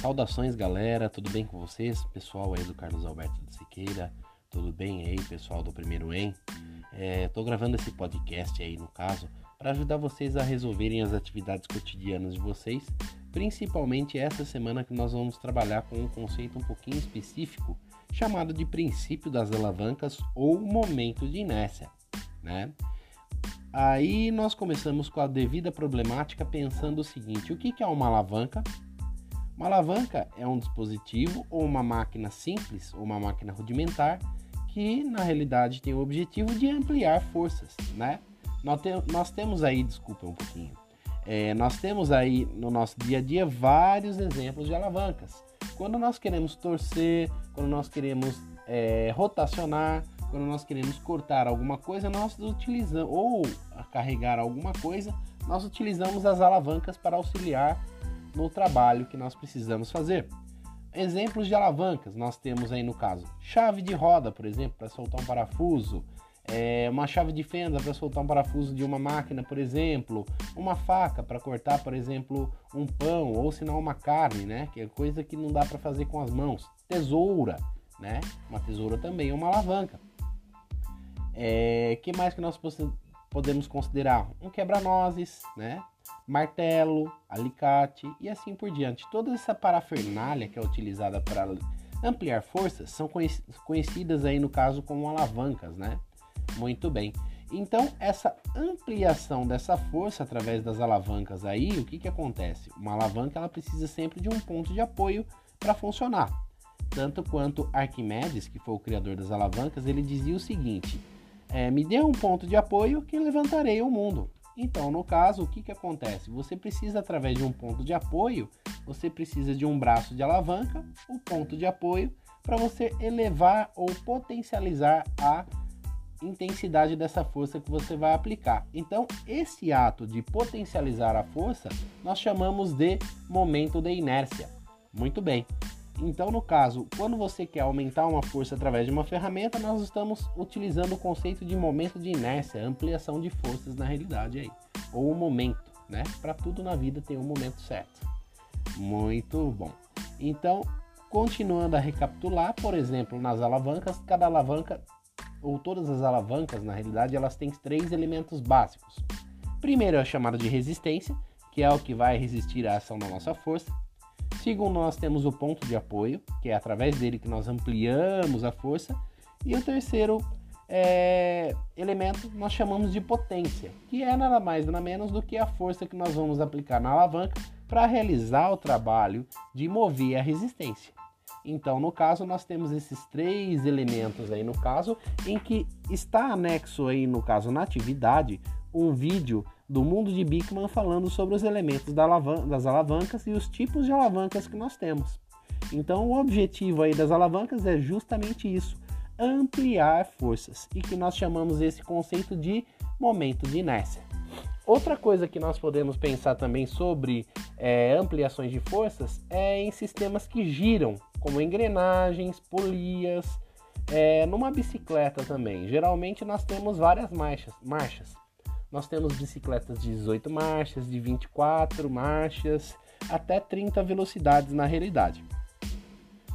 Saudações galera, tudo bem com vocês? Pessoal aí do Carlos Alberto de Siqueira, tudo bem aí, pessoal do Primeiro Em? É, tô gravando esse podcast aí no caso para ajudar vocês a resolverem as atividades cotidianas de vocês, principalmente essa semana que nós vamos trabalhar com um conceito um pouquinho específico chamado de princípio das alavancas ou momento de inércia, né? Aí nós começamos com a devida problemática pensando o seguinte: o que é uma alavanca? Uma alavanca é um dispositivo ou uma máquina simples ou uma máquina rudimentar que na realidade tem o objetivo de ampliar forças, né? Nós, te nós temos aí, desculpa um pouquinho, é, nós temos aí no nosso dia a dia vários exemplos de alavancas. Quando nós queremos torcer, quando nós queremos é, rotacionar, quando nós queremos cortar alguma coisa, nós utilizamos ou carregar alguma coisa, nós utilizamos as alavancas para auxiliar no trabalho que nós precisamos fazer. Exemplos de alavancas nós temos aí no caso chave de roda, por exemplo, para soltar um parafuso, é, uma chave de fenda para soltar um parafuso de uma máquina, por exemplo, uma faca para cortar, por exemplo, um pão ou se não uma carne, né? Que é coisa que não dá para fazer com as mãos. Tesoura, né? Uma tesoura também é uma alavanca. É, que mais que nós podemos considerar? Um quebra-nozes, né? Martelo, alicate e assim por diante. Toda essa parafernália que é utilizada para ampliar forças são conhecidas aí no caso como alavancas, né? Muito bem. Então, essa ampliação dessa força através das alavancas aí, o que, que acontece? Uma alavanca ela precisa sempre de um ponto de apoio para funcionar. Tanto quanto Arquimedes, que foi o criador das alavancas, ele dizia o seguinte: é, me dê um ponto de apoio que levantarei o mundo. Então, no caso, o que, que acontece? Você precisa, através de um ponto de apoio, você precisa de um braço de alavanca, o um ponto de apoio, para você elevar ou potencializar a intensidade dessa força que você vai aplicar. Então, esse ato de potencializar a força, nós chamamos de momento de inércia. Muito bem. Então, no caso, quando você quer aumentar uma força através de uma ferramenta, nós estamos utilizando o conceito de momento de inércia, ampliação de forças na realidade aí, ou o momento, né? Para tudo na vida tem um momento certo. Muito bom. Então, continuando a recapitular, por exemplo, nas alavancas, cada alavanca ou todas as alavancas, na realidade, elas têm três elementos básicos. Primeiro é a chamada de resistência, que é o que vai resistir à ação da nossa força. Segundo, nós temos o ponto de apoio, que é através dele que nós ampliamos a força. E o terceiro é, elemento nós chamamos de potência, que é nada mais nada menos do que a força que nós vamos aplicar na alavanca para realizar o trabalho de mover a resistência. Então, no caso, nós temos esses três elementos aí no caso, em que está anexo aí no caso na atividade um vídeo do mundo de Bickman falando sobre os elementos das alavancas e os tipos de alavancas que nós temos. Então, o objetivo aí das alavancas é justamente isso: ampliar forças e que nós chamamos esse conceito de momento de inércia. Outra coisa que nós podemos pensar também sobre é, ampliações de forças é em sistemas que giram, como engrenagens, polias, é, numa bicicleta também. Geralmente nós temos várias marchas, marchas nós temos bicicletas de 18 marchas, de 24 marchas, até 30 velocidades na realidade.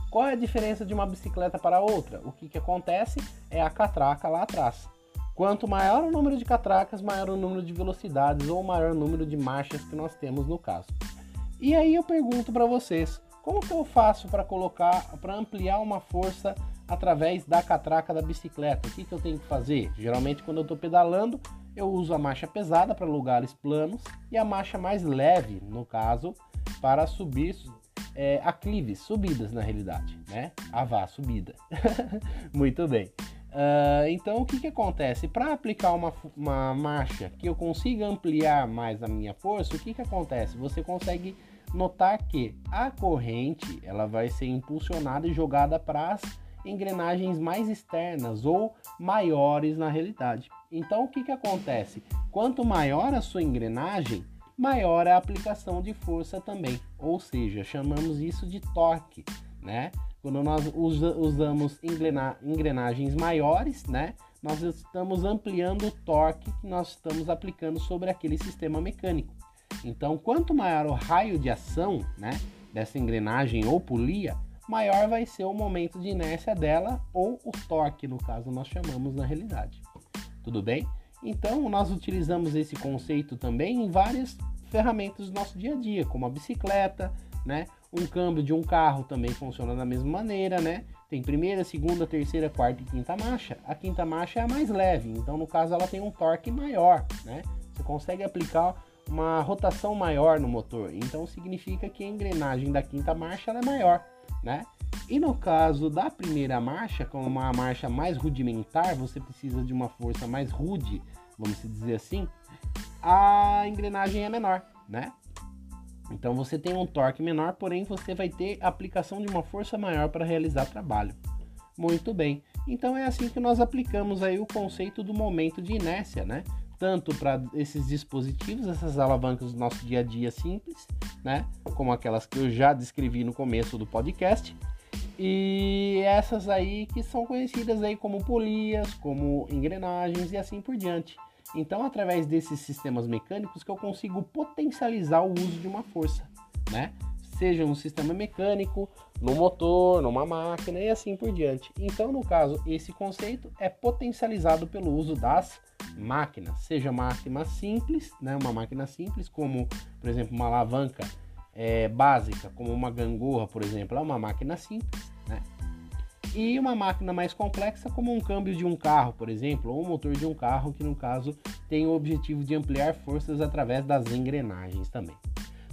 Qual é a diferença de uma bicicleta para outra? O que, que acontece é a catraca lá atrás. Quanto maior o número de catracas, maior o número de velocidades ou maior o número de marchas que nós temos no caso. E aí eu pergunto para vocês, como que eu faço para colocar, para ampliar uma força através da catraca da bicicleta? O que, que eu tenho que fazer? Geralmente quando eu estou pedalando, eu uso a marcha pesada para lugares planos e a marcha mais leve, no caso, para subir é, aclives, subidas na realidade, né? Ah, vá, subida. Muito bem. Uh, então, o que, que acontece? Para aplicar uma, uma marcha que eu consiga ampliar mais a minha força, o que, que acontece? Você consegue notar que a corrente ela vai ser impulsionada e jogada para as engrenagens mais externas ou maiores na realidade. Então o que, que acontece? Quanto maior a sua engrenagem, maior é a aplicação de força também. Ou seja, chamamos isso de torque, né? Quando nós usa, usamos engrena, engrenagens maiores, né? Nós estamos ampliando o torque que nós estamos aplicando sobre aquele sistema mecânico. Então, quanto maior o raio de ação, né? dessa engrenagem ou polia, maior vai ser o momento de inércia dela ou o torque, no caso nós chamamos na realidade. Tudo bem? Então nós utilizamos esse conceito também em várias ferramentas do nosso dia a dia, como a bicicleta, né? Um câmbio de um carro também funciona da mesma maneira, né? Tem primeira, segunda, terceira, quarta e quinta marcha. A quinta marcha é a mais leve, então no caso ela tem um torque maior, né? Você consegue aplicar uma rotação maior no motor, então significa que a engrenagem da quinta marcha é maior, né? E no caso da primeira marcha, como uma marcha mais rudimentar, você precisa de uma força mais rude, vamos dizer assim, a engrenagem é menor, né? Então você tem um torque menor, porém você vai ter aplicação de uma força maior para realizar trabalho. Muito bem. Então é assim que nós aplicamos aí o conceito do momento de inércia, né? Tanto para esses dispositivos, essas alavancas do nosso dia a dia simples, né? Como aquelas que eu já descrevi no começo do podcast, e essas aí que são conhecidas aí como polias, como engrenagens e assim por diante. Então, através desses sistemas mecânicos que eu consigo potencializar o uso de uma força, né? Seja um sistema mecânico, no motor, numa máquina e assim por diante. Então, no caso, esse conceito é potencializado pelo uso das máquinas, seja máquina simples, né? Uma máquina simples, como por exemplo uma alavanca é, básica, como uma gangorra, por exemplo, é uma máquina simples, né? E uma máquina mais complexa, como um câmbio de um carro, por exemplo, ou um motor de um carro, que no caso tem o objetivo de ampliar forças através das engrenagens também.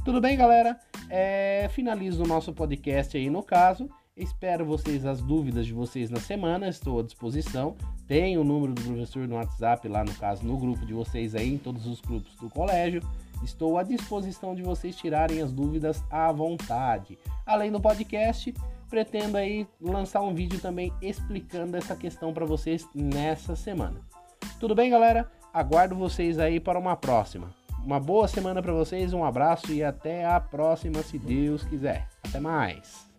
Tudo bem, galera? É, finalizo o nosso podcast aí no caso. Espero vocês as dúvidas de vocês na semana, estou à disposição. Tem o número do professor no WhatsApp lá no caso no grupo de vocês aí, em todos os grupos do colégio. Estou à disposição de vocês tirarem as dúvidas à vontade. Além do podcast, pretendo aí lançar um vídeo também explicando essa questão para vocês nessa semana. Tudo bem, galera? Aguardo vocês aí para uma próxima. Uma boa semana para vocês, um abraço e até a próxima, se Deus quiser. Até mais.